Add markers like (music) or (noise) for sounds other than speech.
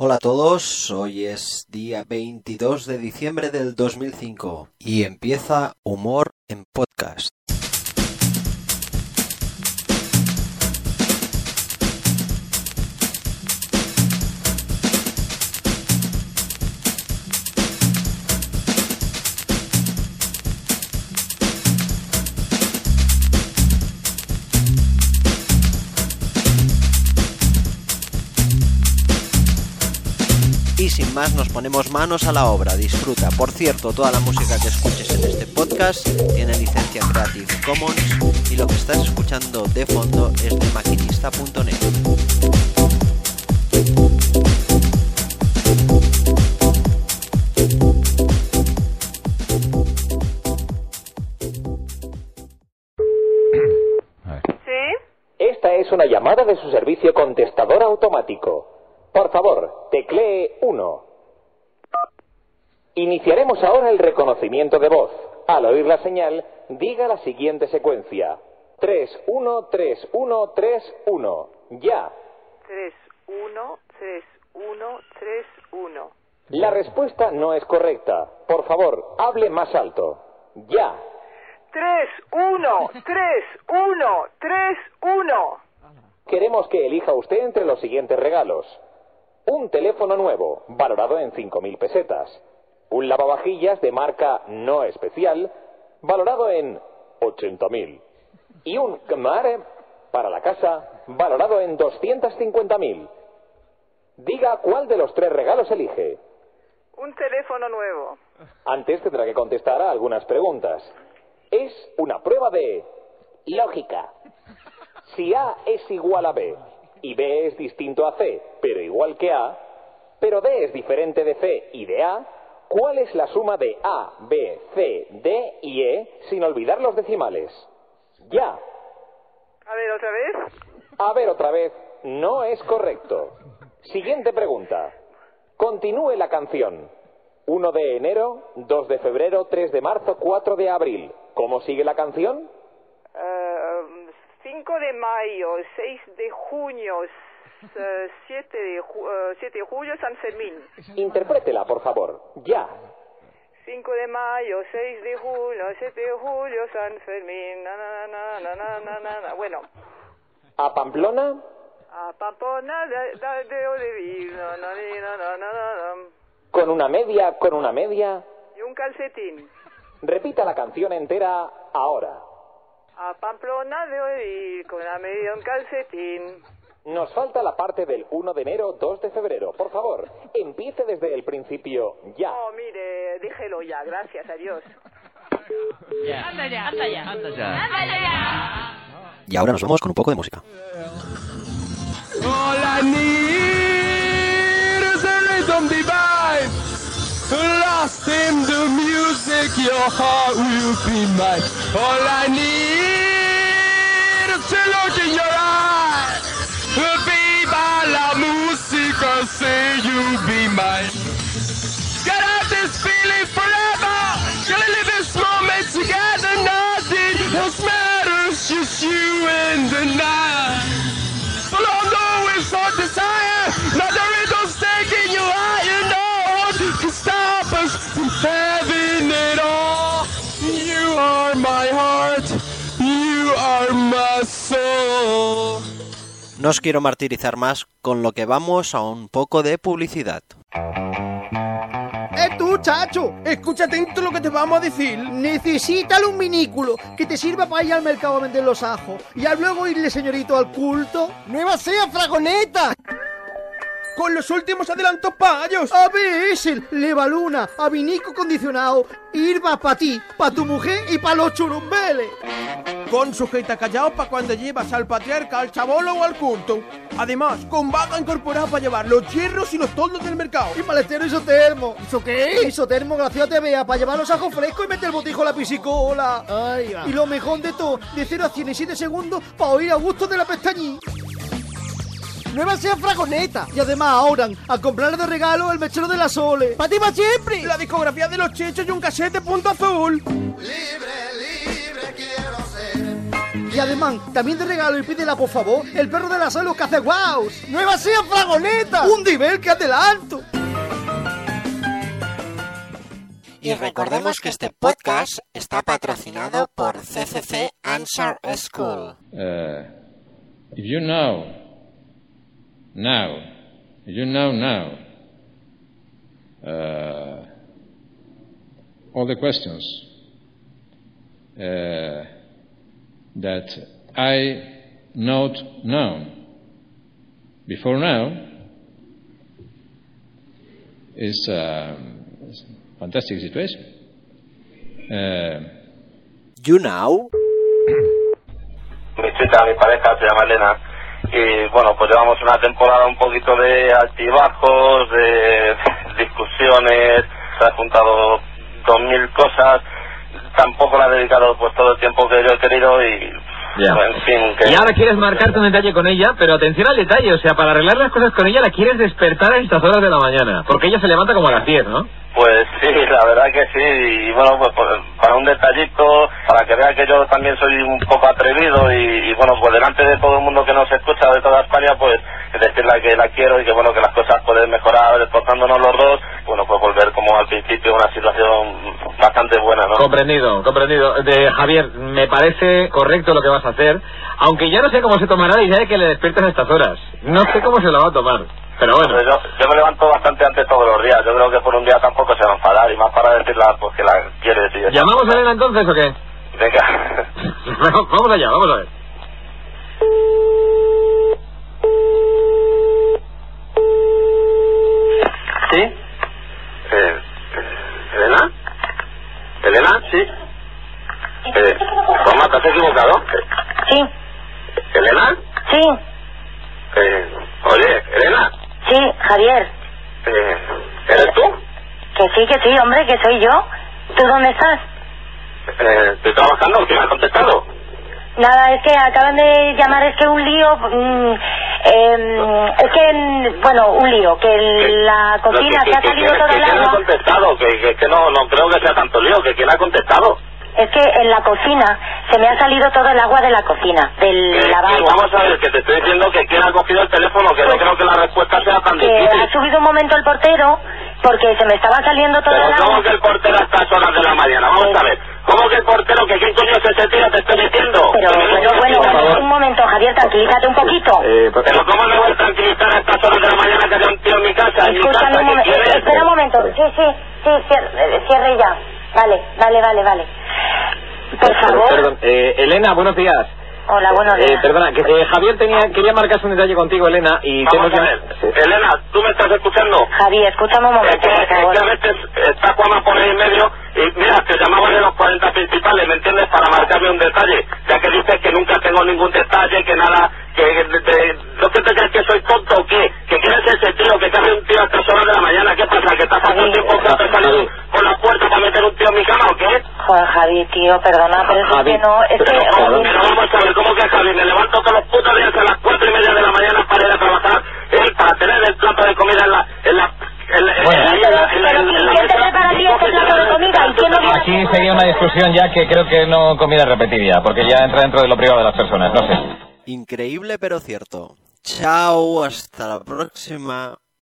Hola a todos, hoy es día 22 de diciembre del 2005 y empieza Humor en Podcast. Más nos ponemos manos a la obra, disfruta. Por cierto, toda la música que escuches en este podcast tiene licencia Creative Commons y lo que estás escuchando de fondo es de maquinista.net. ¿Sí? Esta es una llamada de su servicio contestador automático. Por favor, teclee 1. Iniciaremos ahora el reconocimiento de voz. Al oír la señal, diga la siguiente secuencia. 3, 1, 3, 1, 3, 1. Ya. 3, 1, 3, 1, 3, 1. La respuesta no es correcta. Por favor, hable más alto. Ya. 3, 1, 3, 1, 3, 1. Queremos que elija usted entre los siguientes regalos. Un teléfono nuevo, valorado en 5.000 pesetas. Un lavavajillas de marca no especial, valorado en 80.000. Y un Kmare para la casa, valorado en 250.000. Diga cuál de los tres regalos elige. Un teléfono nuevo. Antes tendrá que contestar a algunas preguntas. Es una prueba de lógica. Si A es igual a B y B es distinto a C, pero igual que A, pero D es diferente de C y de A, ¿cuál es la suma de A, B, C, D y E sin olvidar los decimales? Ya. A ver, otra vez. A ver otra vez, no es correcto. Siguiente pregunta. Continúe la canción. 1 de enero, 2 de febrero, 3 de marzo, 4 de abril. ¿Cómo sigue la canción? Eh, 5 de mayo, 6 de junio, 7 de, ju- eh, 7 de julio, San Fermín. Interprétela, por favor. Ya. 5 de mayo, 6 de julio, 7 de julio, San Fermín. Na, na, na. Bueno, A Pamplona, a Pampona de, de, de, de vino, na, ni, na, na, na, na, na. con una media, con una media. y un calcetín. Repita la canción entera ahora. A Pamplona de oír con la media un calcetín. Nos falta la parte del 1 de enero, 2 de febrero. Por favor, empiece desde el principio ya. Oh, mire, déjelo ya, gracias, adiós. Y ahora nos vamos con un poco de música. All I need is a rhythm divine. Lost in the music, your heart will be mine. All I need is to look in your eyes. Say you'll be mine. No os quiero martirizar más, con lo que vamos a un poco de publicidad. ¡Eh tú, chacho! Escucha atento lo que te vamos a decir. Necesitas un minículo que te sirva para ir al mercado a vender los ajos y a luego irle, señorito, al culto. ¡Nueva sea, fragoneta! Con los últimos adelantos payos. ABS, Levaluna, Avinico condicionado, Irba para ti, para tu mujer y para los churumbeles. Con sujeta callado para cuando llevas al patriarca, al chabolo o al culto. Además, con vaga incorporada para llevar los hierros y los toldos del mercado. Y maletero isotermo. ¿Eso qué? Isotermo, gracias te vea, para llevar los ajos frescos y meter el botijo a la piscicola. Y lo mejor de todo, de 0 a 100 en 7 segundos para oír a gusto de la pestañí. Nueva sea fragoneta. Y además ahora, a comprar de regalo el mechero de la Sole. ¡Para ti para siempre! La discografía de los chechos y un cassette de punto azul. Libre. Y además, también de regalo y pídela por favor, el perro de la salud que hace guaus. ¡Nueva silla fragoneta! ¡Un nivel que adelanto! Y recordemos que este podcast está patrocinado por CCC Answer School. Uh, if you know now, if you know now uh, all the questions uh, that I not known before now, is um, it's a fantastic situation. Uh, You know? mi chica, mi pareja se llama Elena y bueno, pues llevamos una temporada un poquito de altibajos, de (laughs) discusiones, se ha juntado dos mil cosas, tampoco le he dedicado pues todo el tiempo que yo he querido y Ya. en fin, que Y ahora quieres marcarte un detalle con ella, pero atención al detalle, o sea, para arreglar las cosas con ella la quieres despertar a estas horas de la mañana, porque ella se levanta como a las 10, ¿no? pues sí, la verdad que sí, y bueno, pues, pues, para un detallito, para que vea que yo también soy un poco atrevido y, bueno, pues delante de todo el mundo que nos escucha de toda España, pues decirle que la quiero y que bueno, que las cosas pueden mejorar esforzándonos los dos, bueno, pues volver como al principio una situación bastante buena, ¿no? Comprendido, comprendido. De Javier, me parece correcto lo que vas a hacer, aunque ya no sé cómo se tomará la idea de que le despiertes a estas horas. No sé cómo se la va a tomar, pero bueno. Pues yo, yo me levanto bastante antes todos los días. Yo creo que por un día tampoco se va a enfadar y más para decirle pues, que la quiere decir. ¿Llamamos a Elena entonces o qué? Venga. (laughs) vamos allá, vamos a ver. ¿Sí? Eh, ¿Elena? ¿Elena? Sí. Eh, Toma, ¿te has equivocado? Sí, ¿Elena? sí, Eh, oye, Elena. Sí, Javier. Eh, ¿Eres tú? Que sí, que sí, hombre, que soy yo. ¿Tú dónde estás? Eh, estoy trabajando. ¿Quién ha contestado? Nada, es que acaban de llamar, es que un lío, mm, em, es que, mm, bueno, un lío, que el- la cocina que- se ha salido que- todo que el ¿Quién ha agua. contestado? Que, que, que no, no creo que sea tanto lío. que ¿Quién ha contestado? Es que en la cocina se me ha salido todo el agua de la cocina, del que lavabo. vamos a ver, que te estoy diciendo que quién ha cogido el teléfono, que no Pues- creo que la respuesta sea tan Que ha difícil. subido un momento el portero porque se me estaba saliendo todo Pero el ¿cómo agua. que el portero a estas horas de la mañana? Vamos a ver. ¿Cómo que el portero? ¿Que quién coño es ese tío? Te estoy diciendo. Pero, pero bueno, por favor. un momento, Javier, tranquilízate un poquito. Eh, pues- Pero ¿cómo me voy a tranquilizar a estas horas de la mañana que haya un tío en mi casa? En mi Escúchame casa, un ¿qué? Sí, sí, sí, cierre, eh, cierre ya. Vale, vale, vale, vale. Por favor. Perdón, eh, Elena, buenos días. Hola, buenos Eh, días. perdona, que eh, Javier tenía, quería marcarse un detalle contigo, Elena, y te Vamos hemos ver. Elena, ¿tú me estás escuchando? Javi, escúchame un momento, por es que favor. a veces está Juanma por ahí en medio y mira, te llamaban de los 40 principales, ¿me entiendes? Para marcarme un detalle, ya que dices que nunca tengo ningún detalle, que nada, que de- de- ¿no que te crees que soy tonto o qué? ¿Que quién es ese tío? ¿Que cae un tío a estas horas de la mañana? ¿Qué pasa? ¿Que estás haciendo tiempo que te salido por la puerta para meter un tío en mi cama o qué? Joder, Javi, tío, perdona, pero es que no, es que... vamos a ver, ¿cómo que Javi? Me levanto todos los putos días a las cuatro y media de la mañana para ir a trabajar, eh, para tener el plato de comida en la... En la en la- en la- Bueno. en la- en la- Pero, en la- en la ¿quién te mesa, prepara a ti y este Aquí sería una discusión ya que creo que no comida repetida, porque ya entra dentro de lo privado de las personas, no sé. Increíble pero cierto. Chao, hasta la próxima.